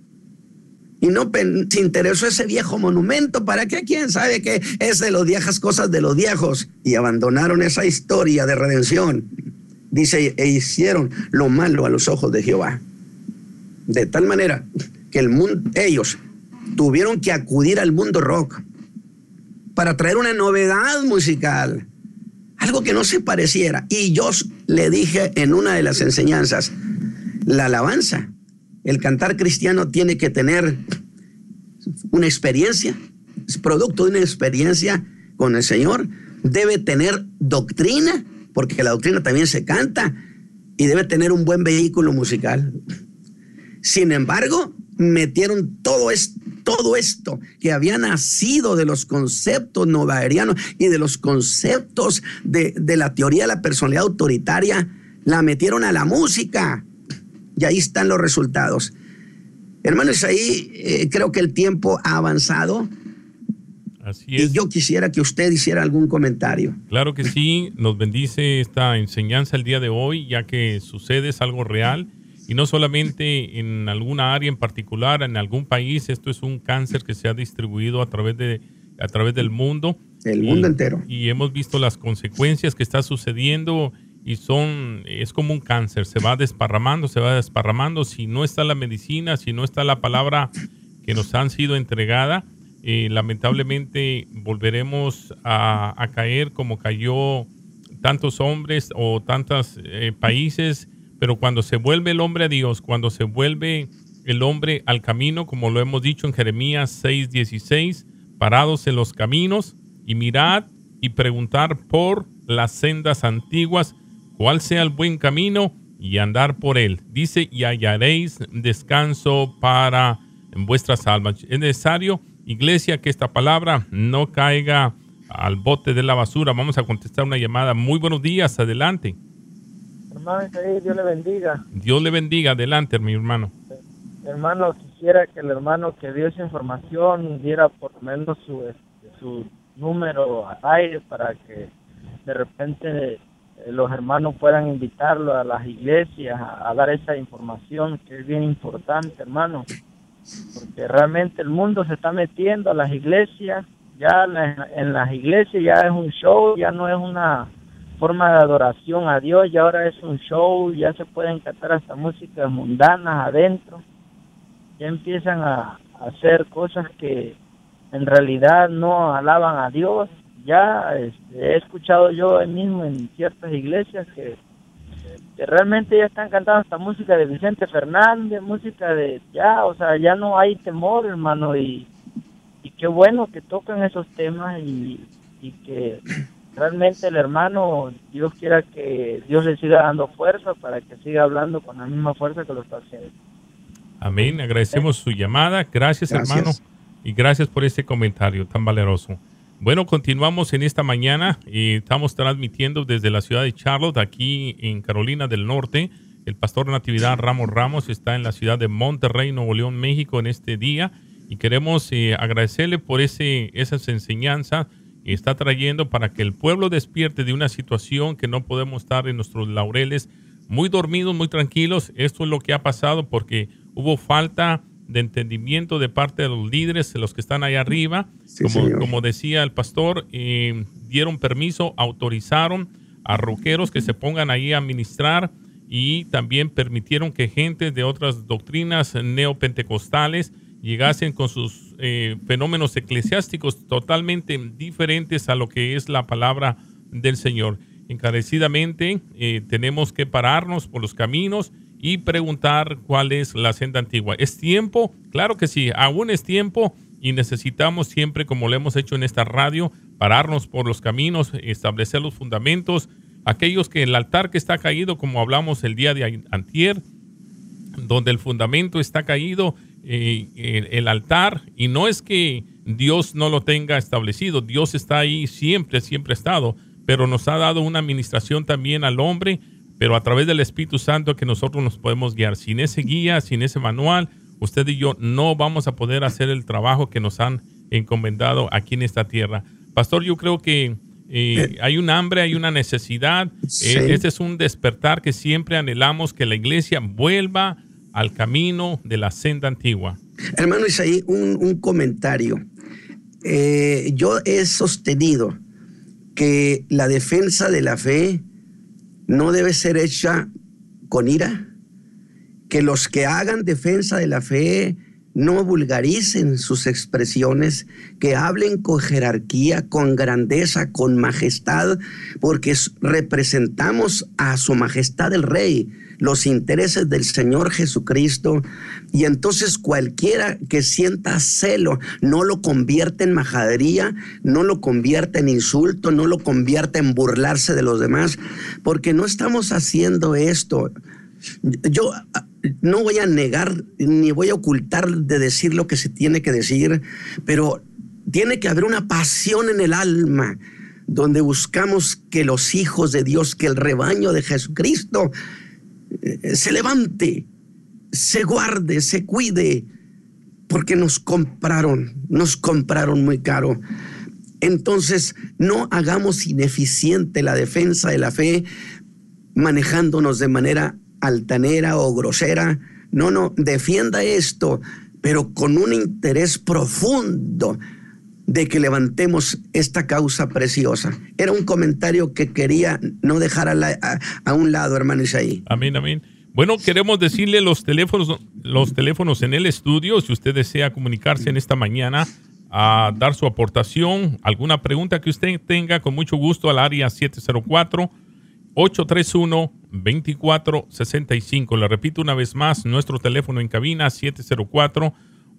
Y no se interesó ese viejo monumento. ¿Para qué? ¿Quién sabe que es de los viejas cosas de los viejos? Y abandonaron esa historia de redención. Dice, e hicieron lo malo a los ojos de Jehová. De tal manera que el mundo, ellos tuvieron que acudir al mundo rock para traer una novedad musical, algo que no se pareciera. Y yo le dije en una de las enseñanzas, la alabanza, el cantar cristiano tiene que tener una experiencia, es producto de una experiencia con el Señor, debe tener doctrina, porque la doctrina también se canta, y debe tener un buen vehículo musical. Sin embargo, metieron todo esto todo esto que había nacido de los conceptos novaerianos y de los conceptos de, la teoría de la personalidad autoritaria, la metieron a la música. Y ahí están los resultados. Hermanos, ahí eh, creo que el tiempo ha avanzado. Así es. Y yo quisiera que usted hiciera algún comentario. Claro que sí, nos bendice esta enseñanza el día de hoy, ya que sucede es algo real y no solamente en alguna área en particular, en algún país. Esto es un cáncer que se ha distribuido a través, de, a través del mundo. El mundo entero. Y hemos visto las consecuencias que está sucediendo y son, es como un cáncer, se va desparramando, se va desparramando. Si no está la medicina, si no está la palabra que nos han sido entregada, lamentablemente volveremos a, caer como cayó tantos hombres o tantos eh, países pero cuando se vuelve el hombre a Dios, cuando se vuelve el hombre al camino, como lo hemos dicho en Jeremías 6:16, parados en los caminos y mirad y preguntar por las sendas antiguas, cuál sea el buen camino y andar por él. Dice, y hallaréis descanso para vuestras almas. Es necesario, iglesia, que esta palabra no caiga al bote de la basura. Vamos a contestar una llamada. Muy buenos días, adelante. Dios le bendiga. Dios le bendiga. Adelante, mi hermano. Hermano, quisiera que el hermano que dio esa información diera por lo menos su, este, su número al aire para que de repente eh, los hermanos puedan invitarlo a las iglesias a, dar esa información que es bien importante, hermano. Porque realmente el mundo se está metiendo a las iglesias, ya en las iglesias ya es un show, ya no es una forma de adoración a Dios y ahora es un show, ya se pueden cantar hasta músicas mundanas adentro, ya empiezan a, hacer cosas que en realidad no alaban a Dios, ya este, he escuchado yo mismo en ciertas iglesias que, realmente ya están cantando hasta música de Vicente Fernández, música de ya, o sea, ya no hay temor hermano y, y qué bueno que tocan esos temas y, y que realmente el hermano, Dios quiera que Dios le siga dando fuerza para que siga hablando con la misma fuerza que lo está haciendo. Amén. Agradecemos su llamada. Gracias, hermano. Y gracias por este comentario tan valeroso. Bueno, continuamos en esta mañana y estamos transmitiendo desde la ciudad de Charlotte, aquí en Carolina del Norte. El pastor Natividad Ramos Ramos está en la ciudad de Monterrey, Nuevo León, México, en este día. Y queremos eh, agradecerle por ese, esas enseñanzas está trayendo para que el pueblo despierte de una situación que no podemos estar en nuestros laureles muy dormidos, muy tranquilos. Esto es lo que ha pasado porque hubo falta de entendimiento de parte de los líderes, de los que están ahí arriba. como, como, decía el pastor, eh, dieron permiso, autorizaron a roqueros que se pongan ahí a ministrar y también permitieron que gente de otras doctrinas neopentecostales llegasen con sus eh, fenómenos eclesiásticos totalmente diferentes a lo que es la palabra del Señor. Encarecidamente eh, tenemos que pararnos por los caminos y preguntar cuál es la senda antigua. ¿Es tiempo? Claro que sí, aún es tiempo y necesitamos siempre, como lo hemos hecho en esta radio, pararnos por los caminos, establecer los fundamentos, aquellos que el altar que está caído, como hablamos el día de antier, donde el fundamento está caído, eh, el, altar y no es que Dios no lo tenga establecido, Dios está ahí siempre, siempre ha estado, pero nos ha dado una administración también al hombre, pero a través del Espíritu Santo que nosotros nos podemos guiar. Sin ese guía, sin ese manual, usted y yo no vamos a poder hacer el trabajo que nos han encomendado aquí en esta tierra. Pastor, yo creo que Eh, hay un hambre, hay una necesidad. Eh, este es un despertar que siempre anhelamos que la iglesia vuelva al camino de la senda antigua. Hermano Isaí, un, un comentario. Eh, yo he sostenido que la defensa de la fe no debe ser hecha con ira, que los que hagan defensa de la fe no vulgaricen sus expresiones, que hablen con jerarquía, con grandeza, con majestad, porque representamos a su majestad el rey, los intereses del Señor Jesucristo. Y entonces cualquiera que sienta celo no lo convierte en majadería, no lo convierte en insulto, no lo convierte en burlarse de los demás, porque no estamos haciendo esto. Yo no voy a negar ni voy a ocultar de decir lo que se tiene que decir, pero tiene que haber una pasión en el alma donde buscamos que los hijos de Dios, que el rebaño de Jesucristo se levante, se guarde, se cuide, porque nos compraron, nos compraron muy caro. Entonces, no hagamos ineficiente la defensa de la fe manejándonos de manera altanera o grosera. No, no, defienda esto, pero con un interés profundo de que levantemos esta causa preciosa. Era un comentario que quería no dejar a, un lado, hermano Isaí. Amén, amén. Bueno, queremos decirle los teléfonos, los teléfonos en el estudio, si usted desea comunicarse en esta mañana a dar su aportación, alguna pregunta que usted tenga, con mucho gusto al área 704 831-2465. Le repito una vez más, nuestro teléfono en cabina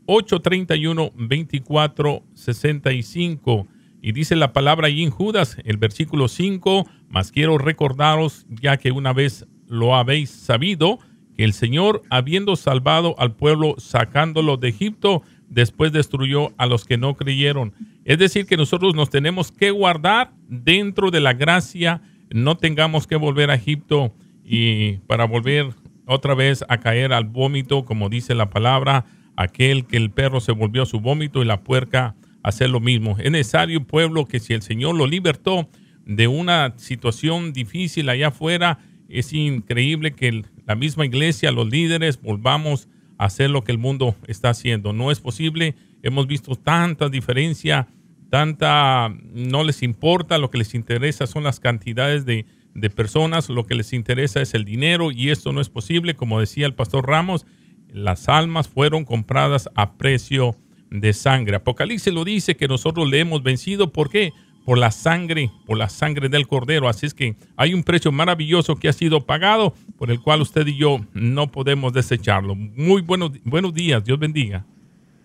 704-831-2465. Y dice la palabra allí en Judas, el versículo 5, mas quiero recordaros, ya que una vez lo habéis sabido, que el Señor, habiendo salvado al pueblo, sacándolo de Egipto, después destruyó a los que no creyeron. Es decir, que nosotros nos tenemos que guardar dentro de la gracia no tengamos que volver a Egipto y para volver otra vez a caer al vómito, como dice la palabra, aquel que el perro se volvió a su vómito y la puerca a hacer lo mismo. Es necesario, pueblo, que si el Señor lo libertó de una situación difícil allá afuera, es increíble que la misma iglesia, los líderes, volvamos a hacer lo que el mundo está haciendo. No es posible. Hemos visto tanta diferencia tanta, no les importa, lo que les interesa son las cantidades de, de personas, lo que les interesa es el dinero y esto no es posible. Como decía el pastor Ramos, las almas fueron compradas a precio de sangre. Apocalipsis lo dice que nosotros le hemos vencido. ¿Por qué? Por la sangre, por la sangre del cordero. Así es que hay un precio maravilloso que ha sido pagado por el cual usted y yo no podemos desecharlo. Muy buenos, buenos días. Dios bendiga.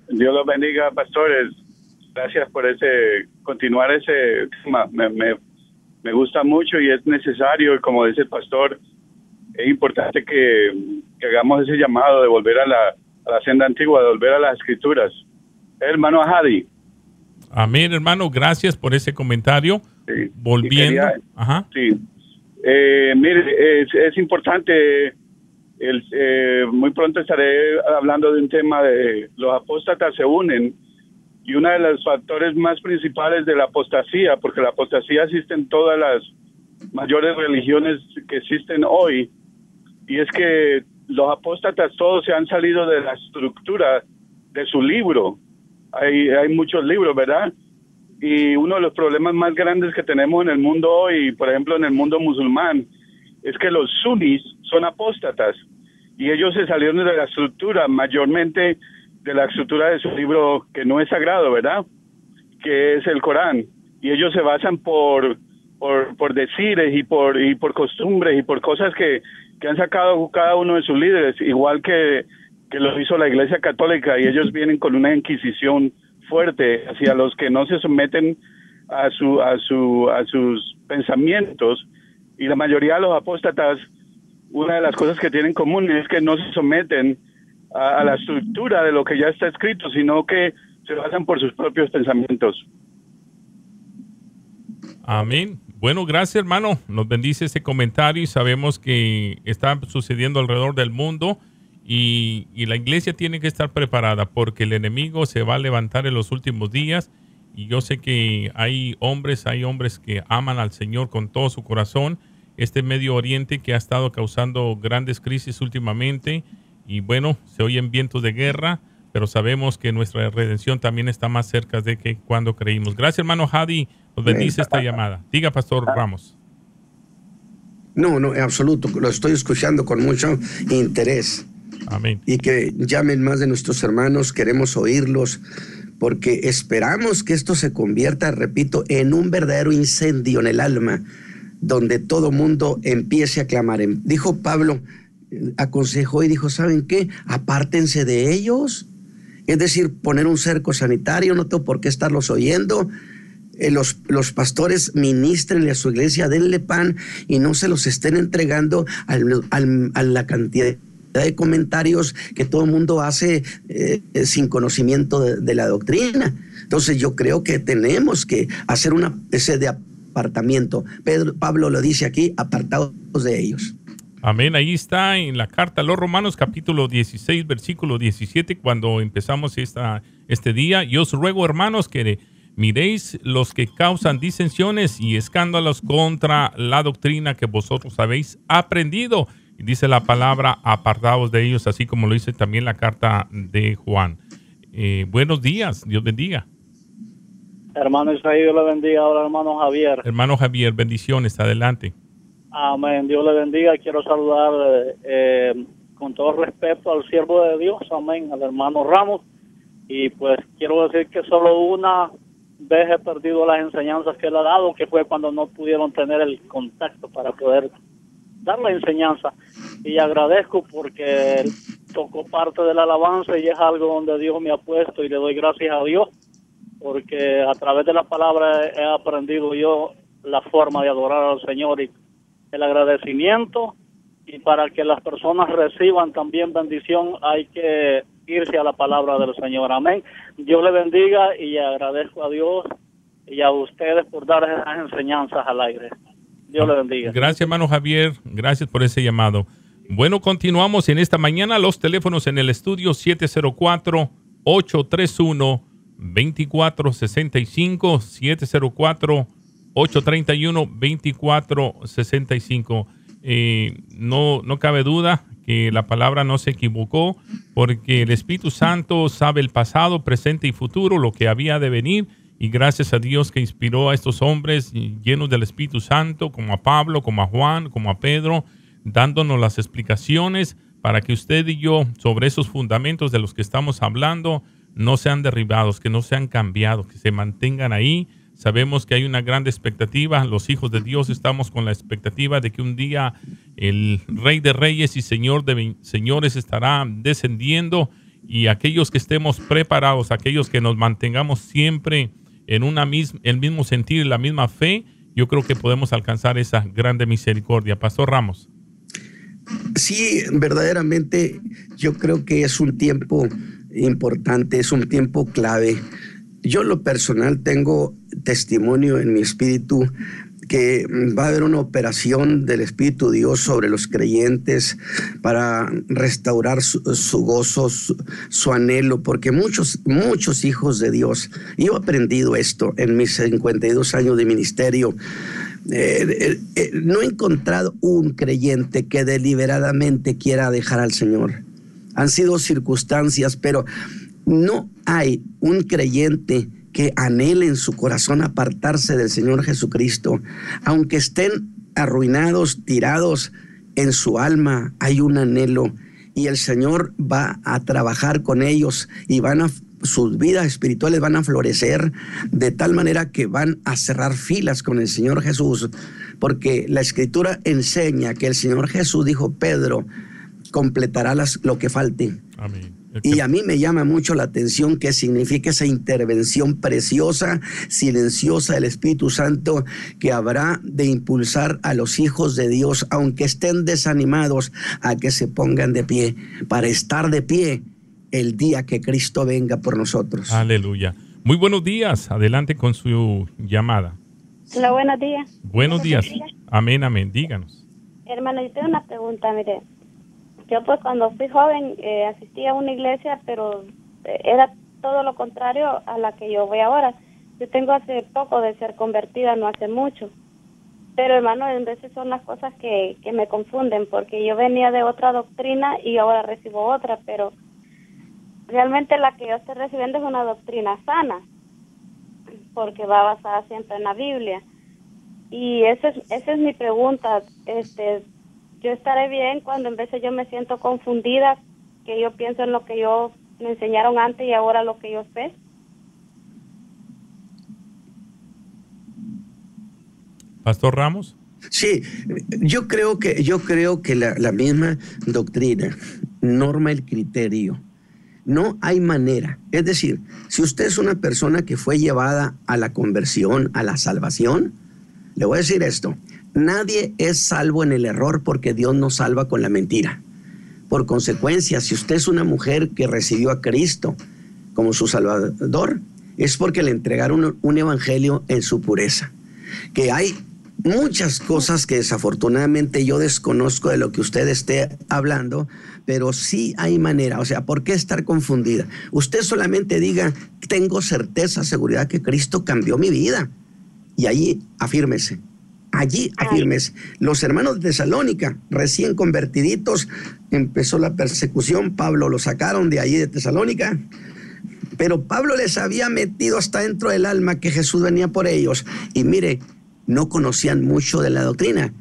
Dios los bendiga, pastores gracias por ese, continuar ese tema. Me, me, gusta mucho y es necesario, como dice el pastor, es importante que, hagamos ese llamado de volver a la, a la senda antigua, de volver a las escrituras. Hermano Ahadi. Amén, hermano, gracias por ese comentario. Volviendo. Ajá. Sí. Eh, mire, es, es importante, el, eh, muy pronto estaré hablando de un tema de los apóstatas se unen y uno de los factores más principales de la apostasía, porque la apostasía existe en todas las mayores religiones que existen hoy, y es que los apóstatas todos se han salido de la estructura de su libro. Hay, hay muchos libros, ¿verdad? Y uno de los problemas más grandes que tenemos en el mundo hoy, por ejemplo en el mundo musulmán, es que los sunnis son apóstatas y ellos se salieron de la estructura mayormente de la estructura de su libro que no es sagrado, ¿verdad? Que es el Corán. Y ellos se basan por, por, por decires y por, y por costumbres y por cosas que, que han sacado cada uno de sus líderes, igual que, que lo hizo la Iglesia Católica, y ellos vienen con una inquisición fuerte hacia los que no se someten a, su, a, su, a sus pensamientos. Y la mayoría de los apóstatas, una de las cosas que tienen en común es que no se someten a, la estructura de lo que ya está escrito, sino que se basan por sus propios pensamientos. Amén. Bueno, gracias hermano. Nos bendice ese comentario y sabemos que está sucediendo alrededor del mundo y, la iglesia tiene que estar preparada porque el enemigo se va a levantar en los últimos días y yo sé que hay hombres, hay hombres que aman al Señor con todo su corazón. Este Medio Oriente que ha estado causando grandes crisis últimamente y bueno, se oyen vientos de guerra, pero sabemos que nuestra redención también está más cerca de que cuando creímos. Gracias, hermano Hadi. Nos bendice esta llamada. Diga, Pastor Ramos. No, no, en absoluto. Lo estoy escuchando con mucho interés. Amén. Y que llamen más de nuestros hermanos, queremos oírlos, porque esperamos que esto se convierta, repito, en un verdadero incendio en el alma, donde todo mundo empiece a clamar. Dijo Pablo, aconsejó y dijo, ¿saben qué? Apártense de ellos. Es decir, poner un cerco sanitario, no tengo por qué estarlos oyendo. Eh, los, los, pastores ministrenle a su iglesia, denle pan y no se los estén entregando a la cantidad de comentarios que todo el mundo hace eh, sin conocimiento de, la doctrina. Entonces yo creo que tenemos que hacer una especie de apartamiento. Pedro, Pablo lo dice aquí, apartados de ellos. Amén. Ahí está en la carta a los Romanos capítulo 16, versículo 17, cuando empezamos esta, este día. Yo os ruego, hermanos, que miréis los que causan disensiones y escándalos contra la doctrina que vosotros habéis aprendido. Y dice la palabra, apartados de ellos, así como lo dice también la carta de Juan. Eh, buenos días, Dios bendiga. Hermano Isaías, Dios le bendiga. Ahora, hermano Javier. Hermano Javier, bendiciones, adelante. Amén. Dios le bendiga. Quiero saludar eh, con todo respeto al siervo de Dios. Amén. Al hermano Ramos. Y pues quiero decir que solo una vez he perdido las enseñanzas que él ha dado, que fue cuando no pudieron tener el contacto para poder dar la enseñanza. Y agradezco porque él tocó parte de la alabanza y es algo donde Dios me ha puesto y le doy gracias a Dios porque a través de la palabra he aprendido yo la forma de adorar al Señor y el agradecimiento y para que las personas reciban también bendición hay que irse a la palabra del Señor. Amén. Dios le bendiga y agradezco a Dios y a ustedes por dar esas enseñanzas al aire. Dios le bendiga. Gracias, hermano Javier. Gracias por ese llamado. Bueno, continuamos en esta mañana. Los teléfonos en el estudio 704-831-2465, 704 831-2465. Eh, no, no cabe duda la palabra no se equivocó porque el Espíritu Santo sabe el pasado, presente y futuro, lo que había de venir. Y gracias a Dios que inspiró a estos hombres llenos del Espíritu Santo, como a Pablo, como a Juan, como a Pedro, dándonos las explicaciones para que usted y yo, sobre esos fundamentos de los que estamos hablando, no sean derribados, que no sean cambiados, que se mantengan ahí Sabemos que hay una gran expectativa. Los hijos de Dios estamos con la expectativa de que un día el Rey de Reyes y Señor de Señores estará descendiendo y aquellos que estemos preparados, aquellos que nos mantengamos siempre en una misma, el mismo sentir, la misma fe, yo creo que podemos alcanzar esa grande misericordia. Pastor Ramos. Sí, verdaderamente yo creo que es un tiempo importante, es un tiempo clave yo lo personal tengo testimonio en mi espíritu que va a haber una operación del Espíritu Dios sobre los creyentes para restaurar su, gozo, su, anhelo, porque muchos, muchos hijos de Dios, yo he aprendido esto en mis 52 años de ministerio, eh, eh, eh, no he encontrado un creyente que deliberadamente quiera dejar al Señor. Han sido circunstancias, pero no hay un creyente que anhele en su corazón apartarse del Señor Jesucristo, aunque estén arruinados, tirados en su alma, hay un anhelo y el Señor va a trabajar con ellos y van a sus vidas espirituales van a florecer de tal manera que van a cerrar filas con el Señor Jesús, porque la escritura enseña que el Señor Jesús dijo, Pedro, completará las, lo que falte. Amén. Y a mí me llama mucho la atención que significa esa intervención preciosa, silenciosa del Espíritu Santo que habrá de impulsar a los hijos de Dios, aunque estén desanimados, a que se pongan de pie, para estar de pie el día que Cristo venga por nosotros. Aleluya. Muy buenos días. Adelante con su llamada. Hola, buenos días. Buenos días. Amén, amén. Díganos. Hermano, yo tengo una pregunta, mire. Yo pues cuando fui joven eh, asistí a una iglesia, pero eh, era todo lo contrario a la que yo voy ahora. Yo tengo hace poco de ser convertida, no hace mucho. Pero hermano, en veces son las cosas que, que me confunden, porque yo venía de otra doctrina y ahora recibo otra, pero realmente la que yo estoy recibiendo es una doctrina sana, porque va basada siempre en la Biblia. Y esa es, esa es mi pregunta. Este, yo estaré bien cuando en veces yo me siento confundida, que yo pienso en lo que yo me enseñaron antes y ahora lo que yo sé. Pastor Ramos. Sí, yo creo que, yo creo que la, la misma doctrina norma el criterio. No hay manera. Es decir, si usted es una persona que fue llevada a la conversión, a la salvación, le voy a decir esto. Nadie es salvo en el error porque Dios no salva con la mentira. Por consecuencia, si usted es una mujer que recibió a Cristo como su Salvador, es porque le entregaron un evangelio en su pureza. Que hay muchas cosas que desafortunadamente yo desconozco de lo que usted esté hablando, pero sí hay manera. O sea, ¿por qué estar confundida? Usted solamente diga, tengo certeza, seguridad que Cristo cambió mi vida. Y allí afírmese. Allí afírmese. Los hermanos de Tesalónica, recién convertiditos, empezó la persecución. Pablo lo sacaron de allí de Tesalónica. Pero Pablo les había metido hasta dentro del alma que Jesús venía por ellos. Y mire, no conocían mucho de la doctrina,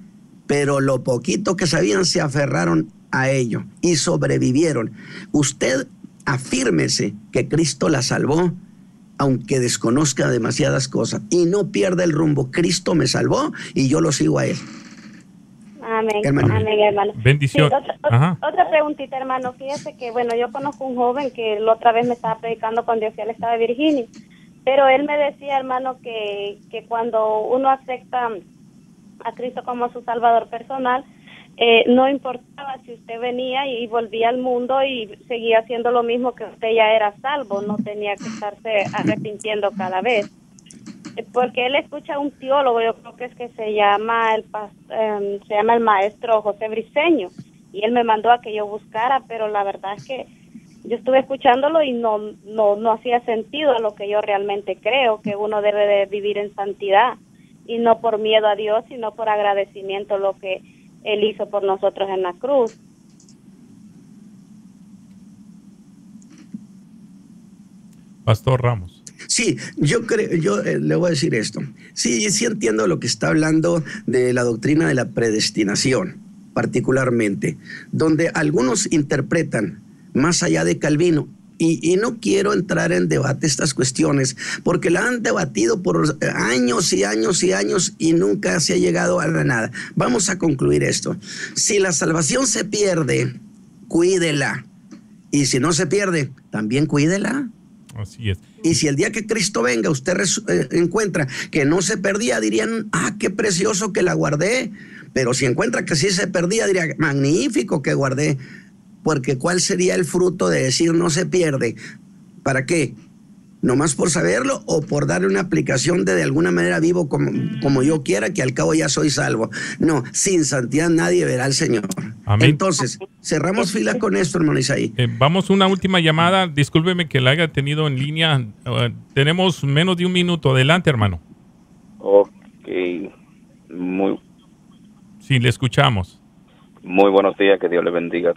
pero lo poquito que sabían se aferraron a ello y sobrevivieron. Usted afírmese que Cristo la salvó, aunque desconozca demasiadas cosas, y no pierda el rumbo. Cristo me salvó y yo lo sigo a Él. Amén, amén, hermano. Bendición. Sí, otra, otra, otra, preguntita, hermano. Fíjese que, bueno, yo conozco un joven que la otra vez me estaba predicando cuando yo fui al estado de Virginia. Pero él me decía, hermano, que, que cuando uno acepta a Cristo como su Salvador personal, eh, no importaba si usted venía y volvía al mundo y seguía haciendo lo mismo que usted ya era salvo, no tenía que estarse arrepintiendo cada vez. Eh, porque él escucha a un teólogo, yo creo que es que se llama el eh, se llama el maestro José Briceño, y él me mandó a que yo buscara, pero la verdad es que yo estuve escuchándolo y no, no, no hacía sentido a lo que yo realmente creo, que uno debe de vivir en santidad y no por miedo a Dios, sino por agradecimiento lo que Él hizo por nosotros en la cruz. Pastor Ramos. Sí, yo creo, yo eh, le voy a decir esto. Sí, sí entiendo lo que está hablando de la doctrina de la predestinación, particularmente, donde algunos interpretan más allá de Calvino. Y, y, no quiero entrar en debate estas cuestiones, porque la han debatido por años y años y años y nunca se ha llegado a nada. Vamos a concluir esto. Si la salvación se pierde, cuídela. Y si no se pierde, también cuídela. Así es. Y si el día que Cristo venga usted eh, encuentra que no se perdía, dirían, ah, qué precioso que la guardé. Pero si encuentra que sí se perdía, diría, magnífico que guardé porque ¿cuál sería el fruto de decir no se pierde? ¿Para qué? ¿Nomás por saberlo o por darle una aplicación de de alguna manera vivo como, como yo quiera, que al cabo ya soy salvo? No, sin santidad nadie verá al Señor. Amén. Entonces, cerramos fila con esto, hermano Isaí. Eh, vamos una última llamada. Discúlpeme que la haya tenido en línea. Uh, tenemos menos de un minuto. Adelante, hermano. Ok. Muy. Sí, le escuchamos. Muy buenos días. Que Dios le bendiga.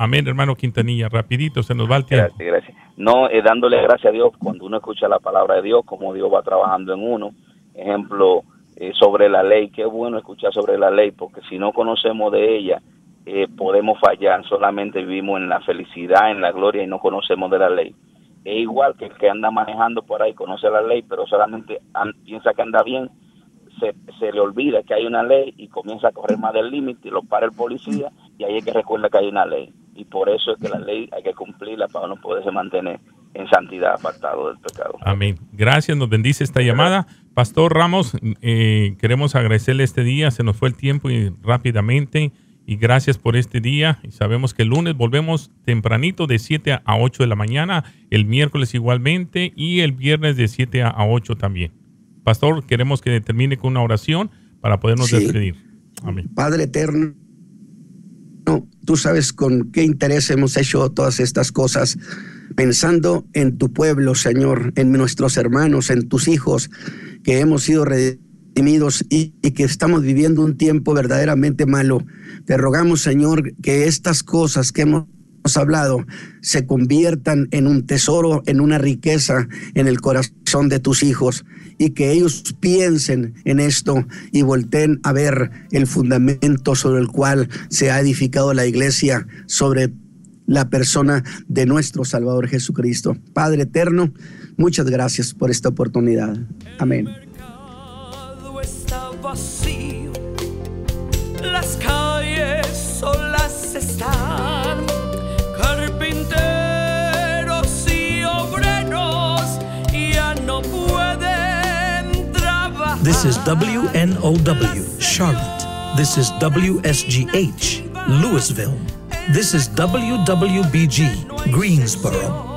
Amén, hermano Quintanilla. Rapidito, se nos va el tiempo. Gracias, gracias. No, eh, dándole gracias a Dios cuando uno escucha la palabra de Dios, como Dios va trabajando en uno. Ejemplo, eh, sobre la ley. Qué bueno escuchar sobre la ley, porque si no conocemos de ella, eh, podemos fallar. Solamente vivimos en la felicidad, en la gloria y no conocemos de la ley. Es igual que el que anda manejando por ahí, conoce la ley, pero solamente piensa que anda bien, se, se, le olvida que hay una ley y comienza a correr más del límite lo para el policía y ahí es que recuerda que hay una ley y por eso es que la ley hay que cumplirla para no poderse mantener en santidad apartado del pecado. Amén. Gracias, nos bendice esta llamada. Pastor Ramos, eh, queremos agradecerle este día, se nos fue el tiempo y rápidamente y gracias por este día. Y sabemos que el lunes volvemos tempranito de 7 a 8 de la mañana, el miércoles igualmente y el viernes de 7 a 8 también. Pastor, queremos que termine con una oración para podernos Sí. despedir. Amén. Padre eterno, no, tú sabes con qué interés hemos hecho todas estas cosas pensando en tu pueblo, Señor, en nuestros hermanos, en tus hijos, que hemos sido redimidos y, y que estamos viviendo un tiempo verdaderamente malo. Te rogamos, Señor, que estas cosas que hemos hablado se conviertan en un tesoro, en una riqueza en el corazón de tus hijos y que ellos piensen en esto y volteen a ver el fundamento sobre el cual se ha edificado la iglesia, sobre la persona de nuestro Salvador Jesucristo. Padre eterno, muchas gracias por esta oportunidad. Amén. las calles solas están, This is WNOW, Charlotte. This is WSGH, Louisville. This is WWBG, Greensboro.